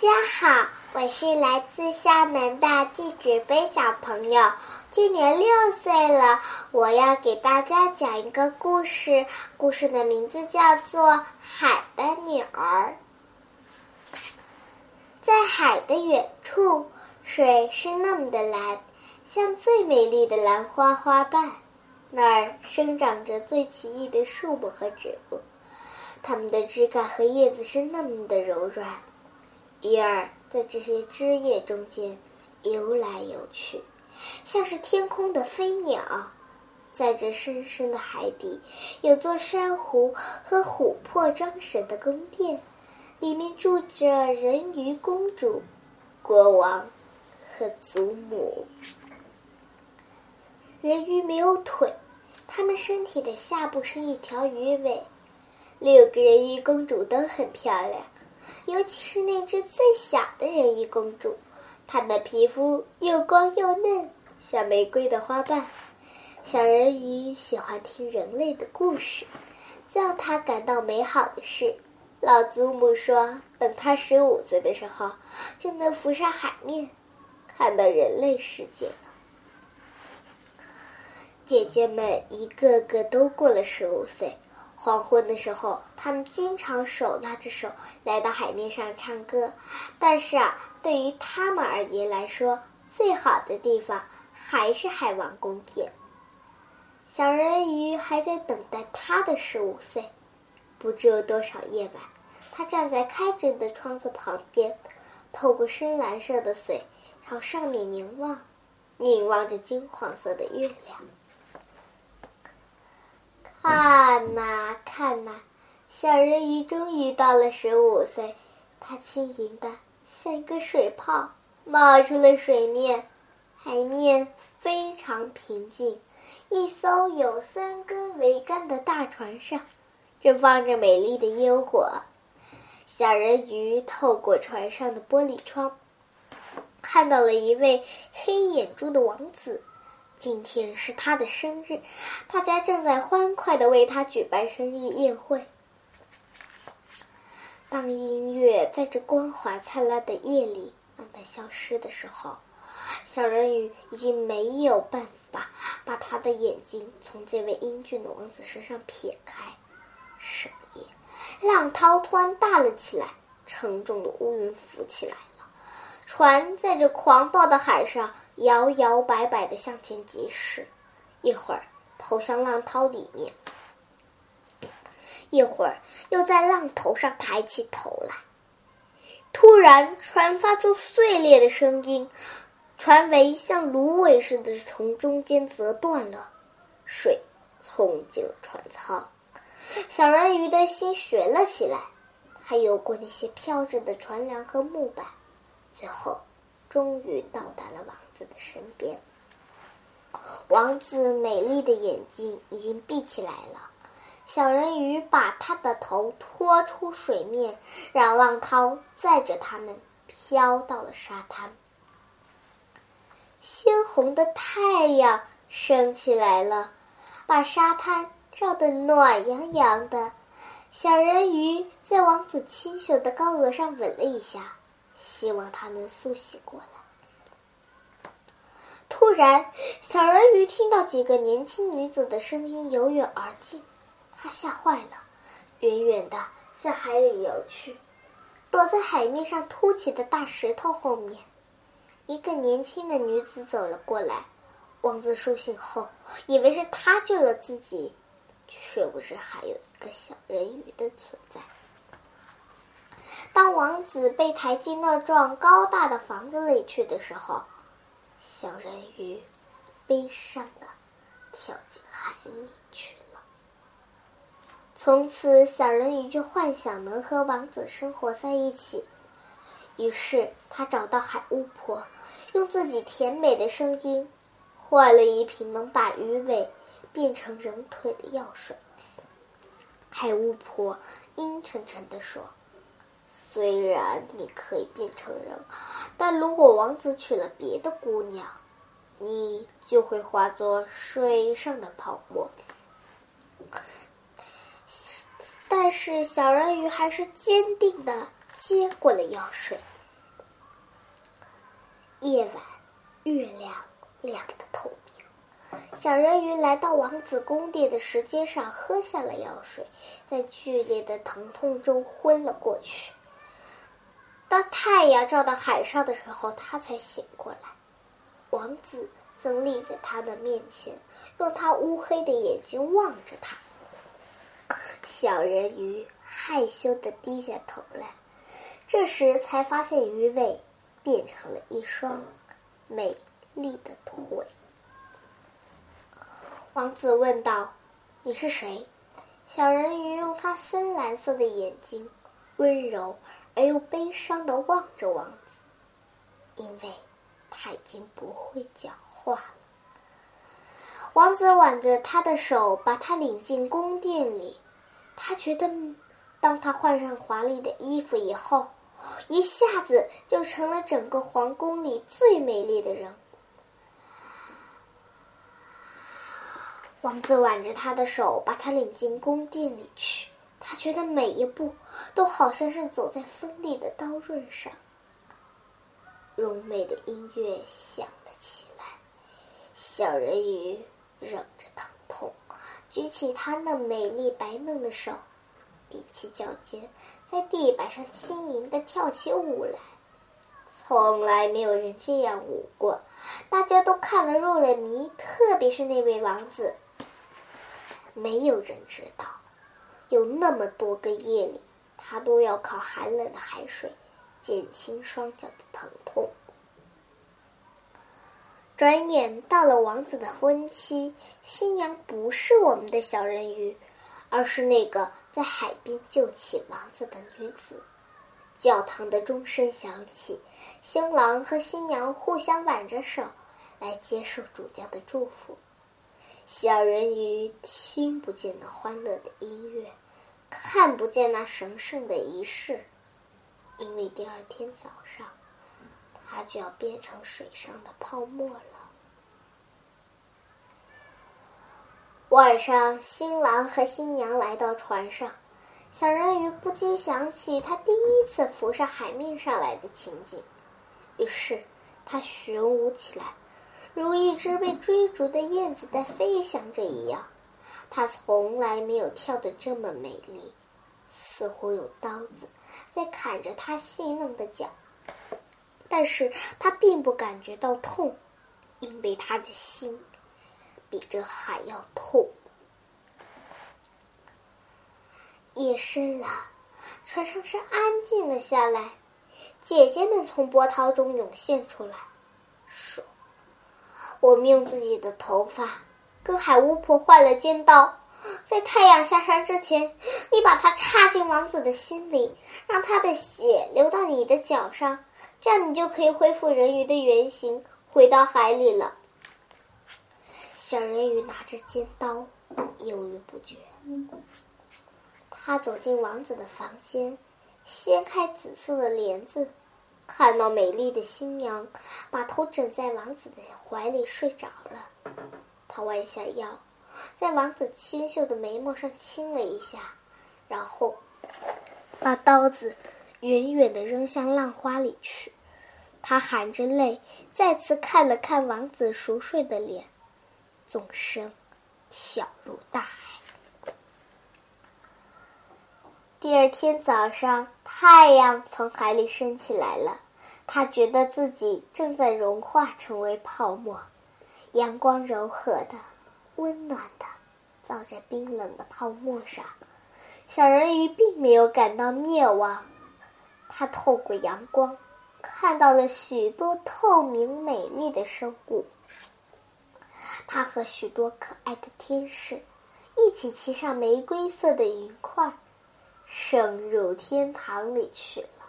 家好，我是来自厦门的季芷飞小朋友，今年六岁了。我要给大家讲一个故事，故事的名字叫做《海的女儿》。在海的远处，水是那么的蓝，像最美丽的兰花花瓣。那儿生长着最奇异的树木和植物，它们的枝干和叶子是那么的柔软。鱼儿在这些枝叶中间游来游去，像是天空的飞鸟。在这深深的海底，有座珊瑚和琥珀装饰的宫殿，里面住着人鱼公主、国王和祖母。人鱼没有腿，它们身体的下部是一条鱼尾。六个人鱼公主都很漂亮。尤其是那只最小的人鱼公主，她的皮肤又光又嫩，像玫瑰的花瓣。小人鱼喜欢听人类的故事，这让他感到美好的是，老祖母说，等他十五岁的时候，就能浮上海面，看到人类世界了。姐姐们一个个都过了十五岁。黄昏的时候，他们经常手拉着手来到海面上唱歌。但是啊，对于他们而言来说，最好的地方还是海王宫殿。小人鱼还在等待他的十五岁。不知有多少夜晚，他站在开着的窗子旁边，透过深蓝色的水朝上面凝望，凝望着金黄色的月亮。看呐看呐，小人鱼终于到了十五岁，它轻盈的像一个水泡，冒出了水面。海面非常平静，一艘有三根桅杆的大船上，正放着美丽的烟火。小人鱼透过船上的玻璃窗，看到了一位黑眼珠的王子。今天是他的生日，大家正在欢快的为他举办生日宴会。当音乐在这光华灿烂的夜里慢慢消失的时候，小人鱼已经没有办法把他的眼睛从这位英俊的王子身上撇开。深夜，浪涛突然大了起来，沉重的乌云浮起来了，船在这狂暴的海上。摇摇摆摆的向前疾驶，一会儿投向浪涛里面，一会儿又在浪头上抬起头来。突然，船发出碎裂的声音，船桅像芦苇似的从中间折断了，水冲进了船舱。小人鱼的心悬了起来，还游过那些飘着的船梁和木板，最后终于到达了王子。的身边，王子美丽的眼睛已经闭起来了。小人鱼把他的头拖出水面，让浪涛载着他们飘到了沙滩。鲜红的太阳升起来了，把沙滩照得暖洋洋的。小人鱼在王子清秀的高额上吻了一下，希望他能苏醒过来。突然，小人鱼听到几个年轻女子的声音由远而近，他吓坏了，远远的向海里游去，躲在海面上凸起的大石头后面。一个年轻的女子走了过来，王子苏醒后，以为是他救了自己，却不知还有一个小人鱼的存在。王子被抬进那幢高大的房子里去的时候。小人鱼悲伤的跳进海里去了。从此，小人鱼就幻想能和王子生活在一起。于是，他找到海巫婆，用自己甜美的声音换了一瓶能把鱼尾变成人腿的药水。海巫婆阴沉沉地说。虽然你可以变成人，但如果王子娶了别的姑娘，你就会化作水上的泡沫。但是小人鱼还是坚定的接过了药水。夜晚，月亮亮得透明。小人鱼来到王子宫殿的石阶上，喝下了药水，在剧烈的疼痛中昏了过去。当太阳照到海上的时候，他才醒过来。王子正立在他的面前，用他乌黑的眼睛望着他。小人鱼害羞的低下头来，这时才发现鱼尾变成了一双美丽的腿。王子问道：“你是谁？”小人鱼用他深蓝色的眼睛，温柔而又悲伤的望着王子，因为他已经不会讲话了。王子挽着他的手，把他领进宫殿里。他觉得，当他换上华丽的衣服以后，一下子就成了整个皇宫里最美丽的人。王子挽着他的手，把他领进宫殿里去。他觉得每一步都好像是走在锋利的刀刃上。柔美的音乐响了起来，小人鱼忍着疼痛。举起他那美丽白嫩的手，踮起脚尖，在地板上轻盈的跳起舞来。从来没有人这样舞过，大家都看了入了迷，特别是那位王子。没有人知道，有那么多个夜里，他都要靠寒冷的海水减轻双脚的疼痛。转眼到了王子的婚期，新娘不是我们的小人鱼，而是那个在海边救起王子的女子。教堂的钟声响起，新郎和新娘互相挽着手，来接受主教的祝福。小人鱼听不见那欢乐的音乐，看不见那神圣的仪式，因为第二天早上。它就要变成水上的泡沫了。晚上，新郎和新娘来到船上，小人鱼不禁想起他第一次浮上海面上来的情景，于是他旋舞起来，如一只被追逐的燕子在飞翔着一样。他从来没有跳得这么美丽，似乎有刀子在砍着他细嫩的脚。但是他并不感觉到痛，因为他的心比这还要痛。夜深了，船上是安静了下来。姐姐们从波涛中涌现出来，说：“我们用自己的头发跟海巫婆换了尖刀，在太阳下山之前，你把它插进王子的心里，让他的血流到你的脚上。”这样你就可以恢复人鱼的原形，回到海里了。小人鱼拿着尖刀，犹豫不决。他走进王子的房间，掀开紫色的帘子，看到美丽的新娘把头枕在王子的怀里睡着了。他弯下腰，在王子清秀的眉毛上亲了一下，然后把刀子。远远的扔向浪花里去，他含着泪再次看了看王子熟睡的脸，纵身跳入大海。第二天早上，太阳从海里升起来了，他觉得自己正在融化成为泡沫，阳光柔和的、温暖的，照在冰冷的泡沫上。小人鱼并没有感到灭亡。他透过阳光，看到了许多透明美丽的生物。他和许多可爱的天使一起骑上玫瑰色的云块，升入天堂里去了。